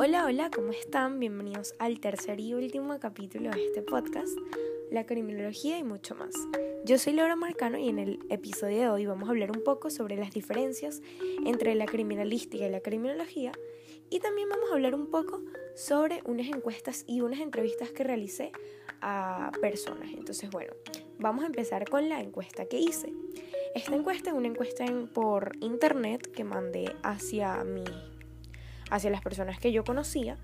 Hola, hola, ¿cómo están? Bienvenidos al tercer y último capítulo de este podcast, la criminología y mucho más. Yo soy Laura Marcano y en el episodio de hoy vamos a hablar un poco sobre las diferencias entre la criminalística y la criminología y también vamos a hablar un poco sobre unas encuestas y unas entrevistas que realicé a personas. Entonces, bueno, vamos a empezar con la encuesta que hice. Esta encuesta es una encuesta por internet que mandé hacia mi hacia las personas que yo conocía.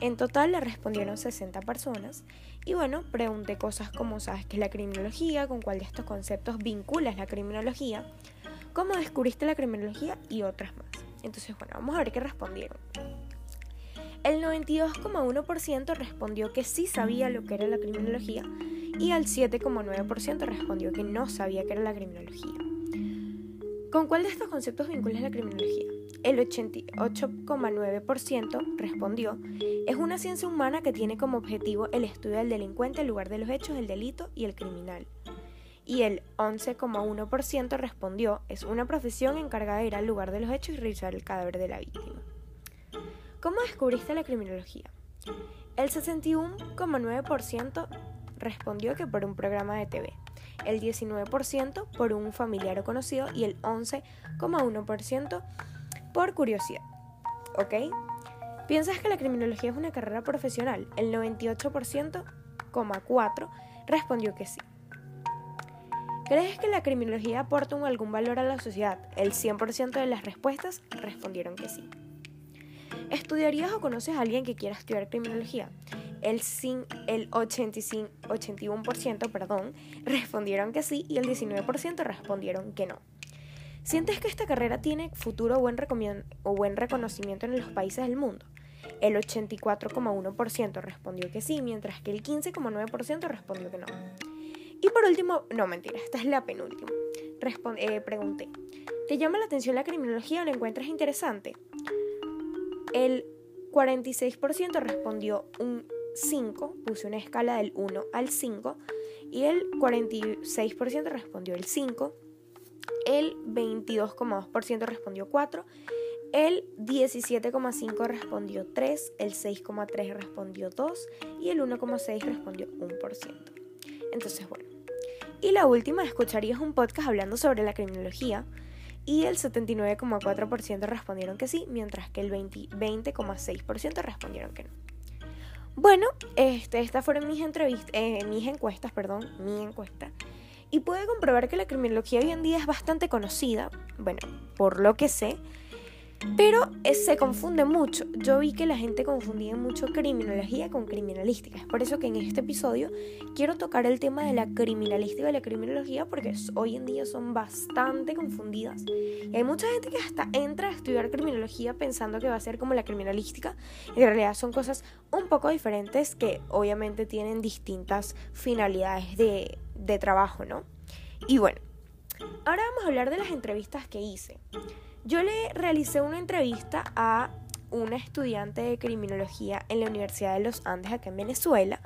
En total le respondieron 60 personas y bueno, pregunté cosas como sabes qué es la criminología, con cuál de estos conceptos vinculas la criminología, cómo descubriste la criminología y otras más. Entonces, bueno, vamos a ver qué respondieron. El 92,1% respondió que sí sabía lo que era la criminología y el 7,9% respondió que no sabía qué era la criminología. ¿Con cuál de estos conceptos vinculas la criminología? El 88,9% respondió, es una ciencia humana que tiene como objetivo el estudio del delincuente, el lugar de los hechos, el delito y el criminal. Y el 11,1% respondió, es una profesión encargada de ir al lugar de los hechos y revisar el cadáver de la víctima. ¿Cómo descubriste la criminología? El 61,9% respondió que por un programa de TV, el 19% por un familiar o conocido y el 11,1% por curiosidad. ¿Ok? ¿Piensas que la criminología es una carrera profesional? El 98,4% respondió que sí. ¿Crees que la criminología aporta algún valor a la sociedad? El 100% de las respuestas respondieron que sí. ¿Estudiarías o conoces a alguien que quiera estudiar criminología? El, el 85, 81% perdón, respondieron que sí y el 19% respondieron que no. ¿Sientes que esta carrera tiene futuro buen, o buen reconocimiento en los países del mundo? El 84,1% respondió que sí, mientras que el 15,9% respondió que no. Y por último, no mentira, esta es la penúltima. Eh, pregunté, ¿te llama la atención la criminología o la encuentras interesante? El 46% respondió un 5, puse una escala del 1 al 5, y el 46% respondió el 5 el 22,2% respondió 4, el 17,5% respondió 3, el 6,3% respondió 2 y el 1,6% respondió 1%. Entonces, bueno. Y la última, escucharías un podcast hablando sobre la criminología y el 79,4% respondieron que sí, mientras que el 20,6% respondieron que no. Bueno, este, estas fueron mis entrevistas, eh, mis encuestas, perdón, mi encuesta y puede comprobar que la criminología hoy en día es bastante conocida, bueno, por lo que sé, pero se confunde mucho. Yo vi que la gente confundía mucho criminología con criminalística. Es por eso que en este episodio quiero tocar el tema de la criminalística y la criminología porque hoy en día son bastante confundidas. Y hay mucha gente que hasta entra a estudiar criminología pensando que va a ser como la criminalística. En realidad son cosas un poco diferentes que obviamente tienen distintas finalidades de, de trabajo, ¿no? Y bueno, ahora vamos a hablar de las entrevistas que hice. Yo le realicé una entrevista a una estudiante de criminología en la Universidad de los Andes, acá en Venezuela.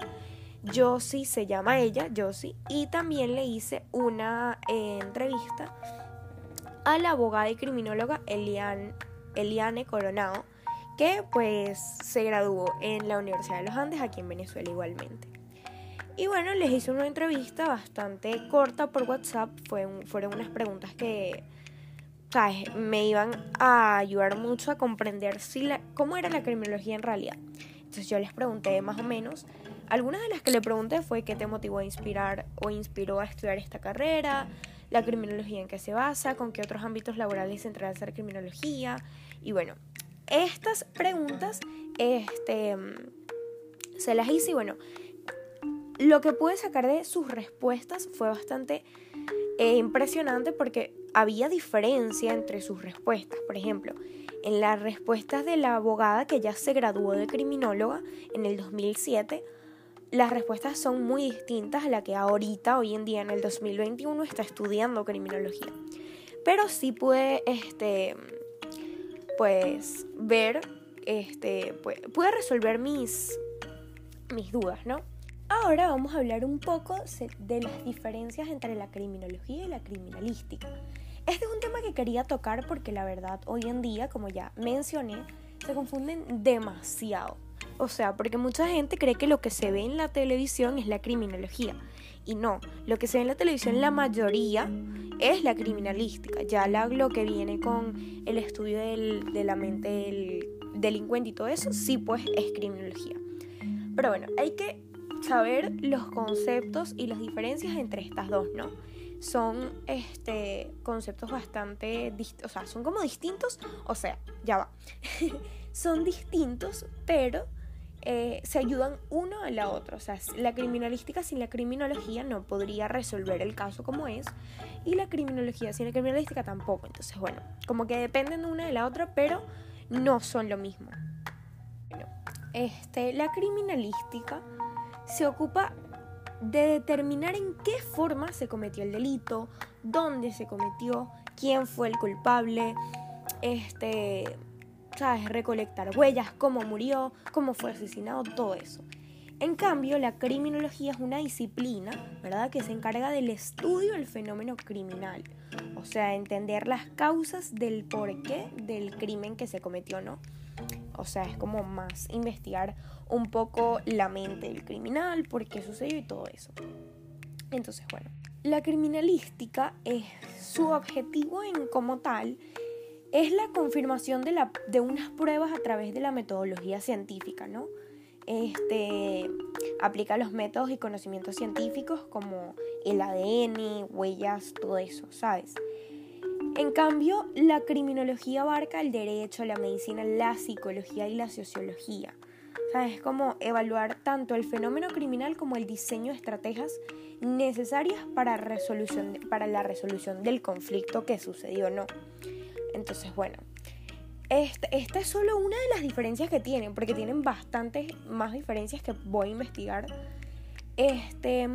Josie se llama ella, Josie, y también le hice una eh, entrevista a la abogada y criminóloga Eliane, Eliane Coronado, que pues se graduó en la Universidad de los Andes, aquí en Venezuela igualmente. Y bueno, les hice una entrevista bastante corta por WhatsApp. fueron unas preguntas que me iban a ayudar mucho a comprender si la, cómo era la criminología en realidad. Entonces yo les pregunté más o menos. Algunas de las que le pregunté fue qué te motivó a inspirar o inspiró a estudiar esta carrera, la criminología en qué se basa, con qué otros ámbitos laborales se entrelaza la criminología. Y bueno, estas preguntas este, se las hice y bueno, lo que pude sacar de sus respuestas fue bastante eh, impresionante porque había diferencia entre sus respuestas. Por ejemplo, en las respuestas de la abogada que ya se graduó de criminóloga en el 2007, las respuestas son muy distintas a la que ahorita, hoy en día, en el 2021, está estudiando criminología. Pero sí pude, este, pues, ver, este, pude resolver mis, mis dudas, ¿no? Ahora vamos a hablar un poco de las diferencias entre la criminología y la criminalística. Este es un tema que quería tocar porque la verdad hoy en día, como ya mencioné, se confunden demasiado. O sea, porque mucha gente cree que lo que se ve en la televisión es la criminología. Y no, lo que se ve en la televisión la mayoría es la criminalística. Ya lo que viene con el estudio de la mente del delincuente y todo eso, sí pues es criminología. Pero bueno, hay que saber los conceptos y las diferencias entre estas dos, ¿no? Son este, conceptos bastante, o sea, son como distintos, o sea, ya va, son distintos, pero eh, se ayudan uno a la otra. O sea, la criminalística sin la criminología no podría resolver el caso como es. Y la criminología sin la criminalística tampoco. Entonces, bueno, como que dependen una de la otra, pero no son lo mismo. este, la criminalística se ocupa de determinar en qué forma se cometió el delito, dónde se cometió, quién fue el culpable, este, ¿sabes? Recolectar huellas, cómo murió, cómo fue asesinado, todo eso. En cambio, la criminología es una disciplina, ¿verdad?, que se encarga del estudio del fenómeno criminal, o sea, entender las causas del porqué del crimen que se cometió, ¿no? O sea, es como más investigar un poco la mente del criminal, por qué sucedió y todo eso. Entonces, bueno, la criminalística es su objetivo en como tal es la confirmación de, de unas pruebas a través de la metodología científica, ¿no? Este, aplica los métodos y conocimientos científicos como el ADN, huellas, todo eso, ¿sabes? En cambio, la criminología abarca el derecho, la medicina, la psicología y la sociología. ¿Sabes? Es como evaluar tanto el fenómeno criminal como el diseño de estrategias necesarias para, resolución, para la resolución del conflicto que sucedió o no. Entonces, bueno, esta, esta es solo una de las diferencias que tienen, porque tienen bastantes más diferencias que voy a investigar. Este,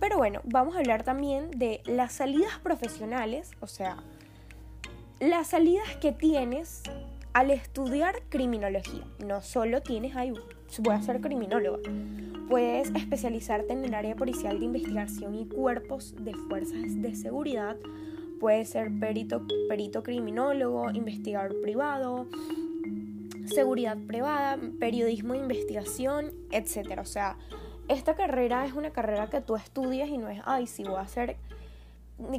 pero bueno, vamos a hablar también de las salidas profesionales, o sea, las salidas que tienes al estudiar criminología. No solo tienes ahí, voy a ser criminóloga. Puedes especializarte en el área policial de investigación y cuerpos de fuerzas de seguridad Puede ser perito, perito criminólogo, investigador privado, seguridad privada, periodismo de investigación, etc. O sea, esta carrera es una carrera que tú estudias y no es, ay, si voy a ser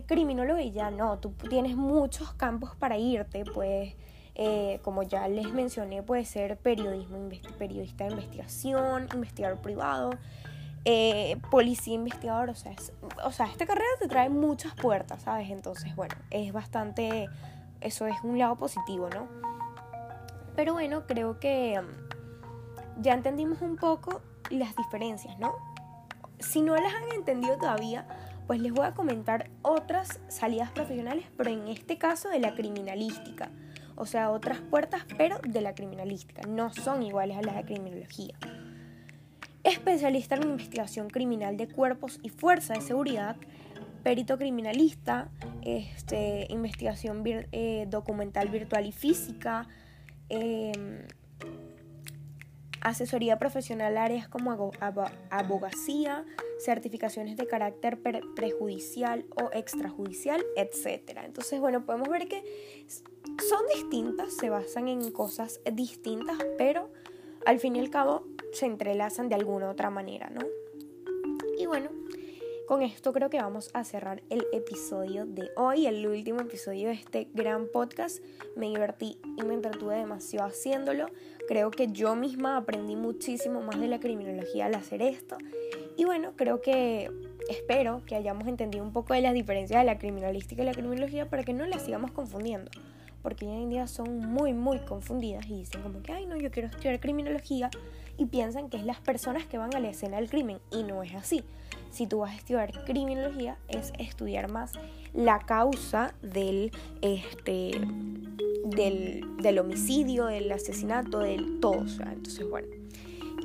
criminólogo y ya no, tú tienes muchos campos para irte, pues, eh, como ya les mencioné, puede ser periodismo, periodista de investigación, investigador privado, eh, policía investigador, o sea, o sea, esta carrera te trae muchas puertas, ¿sabes? Entonces, bueno, es bastante, eso es un lado positivo, ¿no? Pero bueno, creo que um, ya entendimos un poco las diferencias, ¿no? Si no las han entendido todavía, pues les voy a comentar otras salidas profesionales, pero en este caso de la criminalística. O sea, otras puertas, pero de la criminalística. No son iguales a las de criminología especialista en investigación criminal de cuerpos y fuerza de seguridad, perito criminalista, este, investigación eh, documental virtual y física, em, asesoría profesional áreas como abogacía, certificaciones de carácter prejudicial o extrajudicial, etc. Entonces, bueno, podemos ver que son distintas, se basan en cosas distintas, pero al fin y al cabo se entrelazan de alguna otra manera, ¿no? Y bueno, con esto creo que vamos a cerrar el episodio de hoy, el último episodio de este gran podcast. Me divertí y me entretuve demasiado haciéndolo. Creo que yo misma aprendí muchísimo más de la criminología al hacer esto. Y bueno, creo que espero que hayamos entendido un poco de las diferencias de la criminalística y la criminología para que no las sigamos confundiendo. Porque hoy en día son muy, muy confundidas y dicen como que, ay, no, yo quiero estudiar criminología y piensan que es las personas que van a la escena del crimen y no es así. Si tú vas a estudiar criminología es estudiar más la causa del, este, del, del homicidio, del asesinato, del todo. entonces, bueno.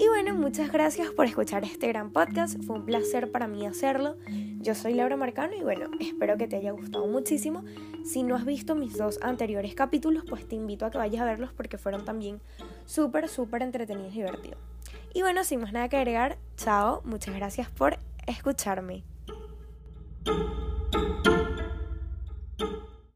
Y bueno, muchas gracias por escuchar este gran podcast. Fue un placer para mí hacerlo. Yo soy Laura Marcano y bueno, espero que te haya gustado muchísimo. Si no has visto mis dos anteriores capítulos, pues te invito a que vayas a verlos porque fueron también súper, súper entretenidos y divertidos. Y bueno, sin más nada que agregar, chao, muchas gracias por escucharme.